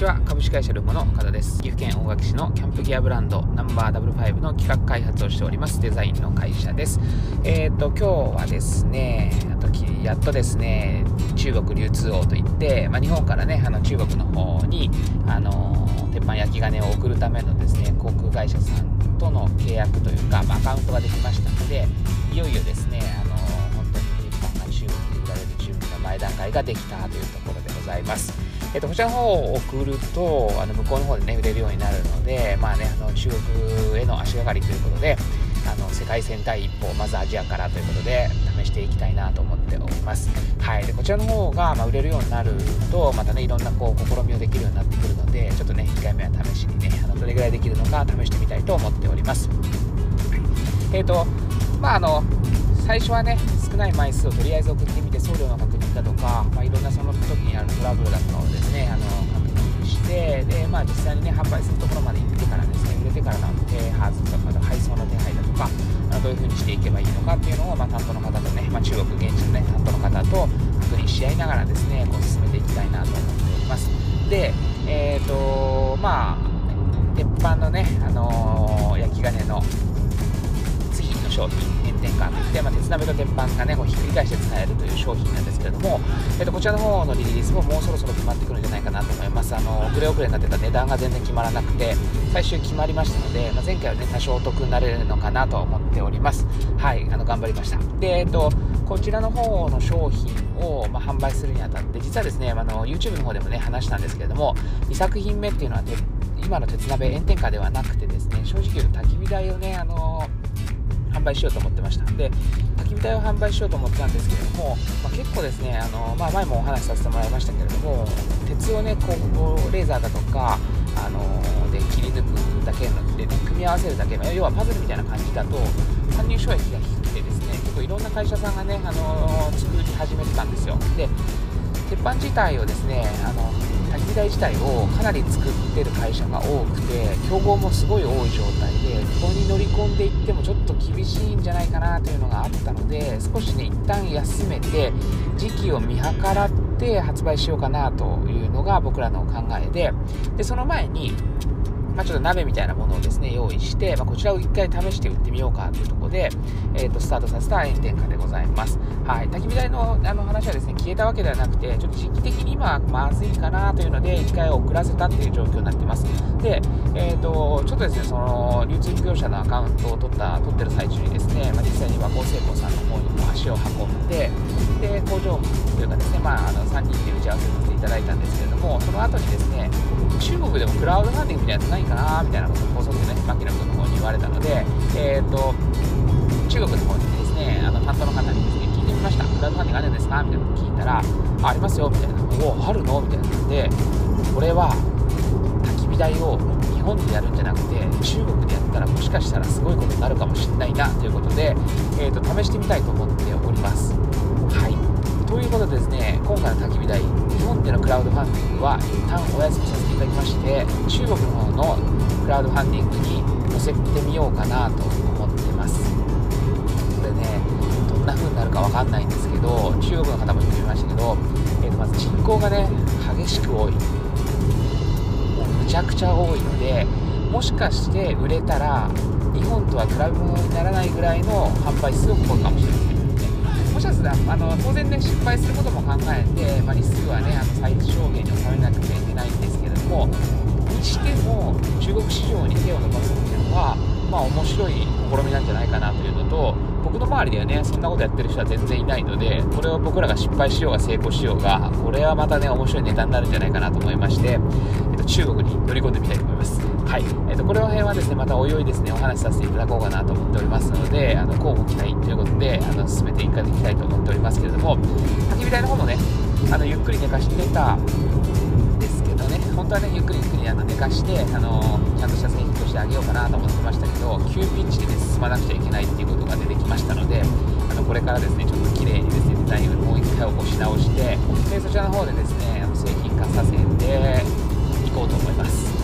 ちは。株式会社ルモの岡田です。岐阜県大垣市のキャンプギアブランドナンバー5の企画開発をしております。デザインの会社です。えっ、ー、と今日はですねあとやっとですね中国流通王といって、まあ、日本からねあの中国の方にあの鉄板焼き金を送るためのですね航空会社さんとの契約というか、まあ、アカウントができましたのでいよいよですねあの本当に鉄板が中国で売られる準備の前段階ができたというところでございます。えっと、こちらの方を送るとあの向こうの方でね売れるようになるので、まあね、あの中国への足がかりということであの世界戦第一歩まずアジアからということで試していきたいなと思っております、はい、でこちらの方が、まあ、売れるようになるとまたねいろんなこう試みをできるようになってくるのでちょっとね1回目は試しにねあのどれぐらいできるのか試してみたいと思っております、はい、えっ、ー、とまああの最初はね少ない枚数をとりあえず送ってみて送料の確認だとか、まあ、いろんなその時にあるトラブルだとかをですねあの確認してで、まあ、実際にね販売するところまで行ってからですね売れてからの手はずとか配送の手配だとかあのどういう風にしていけばいいのかっていうのを、まあ、担当の方とね、まあ、中国現地のね担当の方と確認し合いながらですねこう進めていきたいなと思っております。でえっ、ー、とまあ鉄板のね、あのー、焼き金の商品転換といって、まあ、鉄鍋と鉄板がねこうひっくり返して使えるという商品なんですけれども、えー、とこちらの方のリリースももうそろそろ決まってくるんじゃないかなと思います。あの遅れ遅れになってた値段が全然決まらなくて最終決まりましたので、まあ、前回はね多少お得になれるのかなと思っております。はいあの頑張りました。でえっ、ー、とこちらの方の商品を、まあ、販売するにあたって実はですねあの YouTube の方でもね話したんですけれども2作品目っていうのは今の鉄鍋炎天下ではなくてですね正直言うと焚き火台をねあの販売しようと思ってました。で焚き火台を販売しようと思ってたんですけれども、まあ、結構ですねあの、まあ、前もお話しさせてもらいましたけれども鉄をねこうレーザーだとかあので切り抜くだけので、ね、組み合わせるだけ要はパズルみたいな感じだと参入障壁が低くてですね結構いろんな会社さんがね、あの作り始めてたんですよ。で鉄板自体をですねあの焚き火台自体をかなり作ってる会社が多くて競合もすごい多い状態でここに乗り込んでいってもちょっと厳しいんじゃないかなというのがあったので少しね一旦休めて時期を見計らって発売しようかなというのが僕らの考えででその前にまあ、ちょっと鍋みたいなものをですね用意して、まあ、こちらを1回試して売ってみようかというところで、えー、とスタートさせた炎天下でございます。はい、焚き火台のあの話はですね消えたわけではなくてちょっと時期的に今まずいかなというので1回遅らせたっていう状況になってます。で、えーと、ちょっとですねその流通業者のアカウントを取った取ってる最中にですね、まあ、実際に和光製鋼さんの方にも足を運んでで工場というかですね、まあ、あの3人で打ち合わせさせていただいたんですけれどもその後にですね中国でもクラウドファンディングみたいなやつないかなみたいなことを高速でね牧野君の方に言われたので、えーと、中国の方にですねあの担当の方にですね聞いてみました。クラウドファンディングあるんですか？みたいなこと聞いたらありますよみたいなおおあるの？みたいなのでこれは焚き火台を日本でやるんじゃなくて中国でやったらもしかしたらすごいことになるかもしれないなということで、えーと、試してみたいと思っております。はい。ということでですね今回の焚き火台ラウドファンディングは一旦お休みさせていただきまして中国の方のクラウドファンディングに載せてみようかなと思ってます。これねどんな風になるか分かんないんですけど中国の方も言ってみましたけど、えー、とまず人口がね激しく多い。もうむちゃくちゃ多いのでもしかして売れたら日本とは比べ物にならないぐらいの販売数を誇るかもしれませんもしかしたらあの当然ね失敗することも考えて、まあ、リスクはねあの最小限に収めなくてはいけないんですけれどもにしても中国市場に手を伸ばすっていうのはまあ面白い試みなんじゃないかなというのと僕の周りではねそんなことやってる人は全然いないのでこれを僕らが失敗しようが成功しようがこれはまたね面白いネタになるんじゃないかなと思いまして、えっと、中国に乗り込んでみたいと思います。はい、えっと、これの辺はですねまたおいおいですねお話しさせていただこうかなと思っておりますのであの交互期待ということであの進めていかいきたいと思っておりますけれども焚き火台の方もねあのゆっくり寝かしてたですけどね本当はねゆっくりゆっくりあの寝かしてあのちゃんとした製品としてあげようかなと思ってましたけど急ピッチで、ね、進まなくちゃいけないっていうことが出てきましたのであのこれからですねちょっと綺麗にですねデザインをもう一回起こし直してでそちらの方でですねあの製品化させていこうと思います、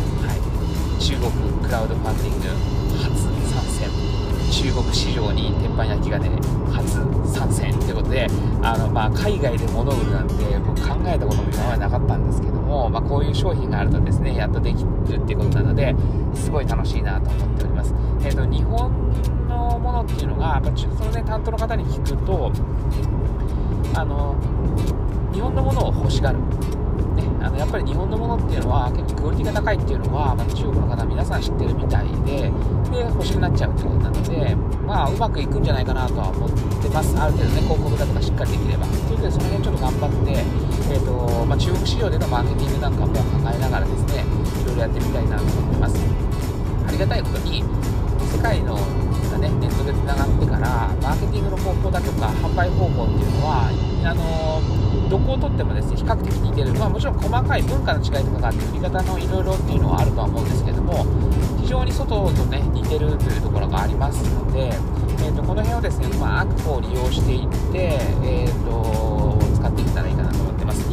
中国クラウドファンディング初参戦。中国市場に鉄板焼きがね初参戦ということであの、まあ、海外で物売るなんてもう考えたことも今までなかったんですけども、まあ、こういう商品があるとですねやっとできるっていうことなのですごい楽しいなと思っております、えーと、日本のものっていうのが、まあ、そのね担当の方に聞くとあの日本のものを欲しがる。ね、あのやっぱり日本のものっていうのは結構クオリティが高いっていうのは、まあ、中国の方皆さん知ってるみたいでで欲しくなっちゃうってことなので、まあ、うまくいくんじゃないかなとは思ってます。ある程度ね広告だとかしっかりできれば。ということでその辺ちょっと頑張って、えーとまあ、中国市場でのマーケティングなんかも考えながらですねいろいろやってみたいなと思ってます。ありがたいことに世界のね、ネットでつながってからマーケティングの方法だとか販売方法っていうのはあのどこをとってもですね比較的似てる、まあ、もちろん細かい文化の違いとかがあって売り方のいろいろっていうのはあるとは思うんですけども非常に外とね似てるというところがありますので、えーと、この辺をですねうまくこう利用していって、えーと、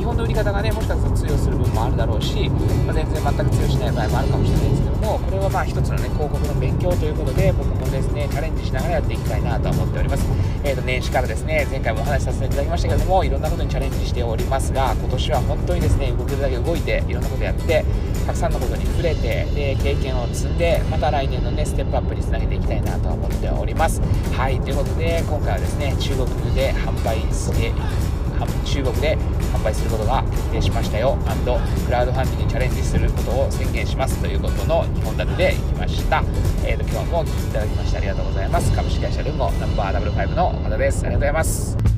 日本の売り方がねもしかしたら通用する部分もあるだろうし、まあ、全然全く通用しない場合もあるかもしれないですけどもこれはまあ一つのね広告の勉強ということで僕もですねチャレンジしながらやっていきたいなと思っております、えーと、年始からですね前回もお話しさせていただきましたけどもいろんなことにチャレンジしておりますが今年は本当にですね動けるだけ動いていろんなことやってたくさんのことに触れてで経験を積んでまた来年のねステップアップにつなげていきたいなと思っております。はいということで今回はですね中国で販売して中国で販売することが決定しましたよ。クラウドファンディングにチャレンジすることを宣言しますということの2本立てでいきました、えーと、今日もお聴きいただきましてありがとうございます。株式会社ルンゴナンバーダブルファイブの岡田です。ありがとうございます。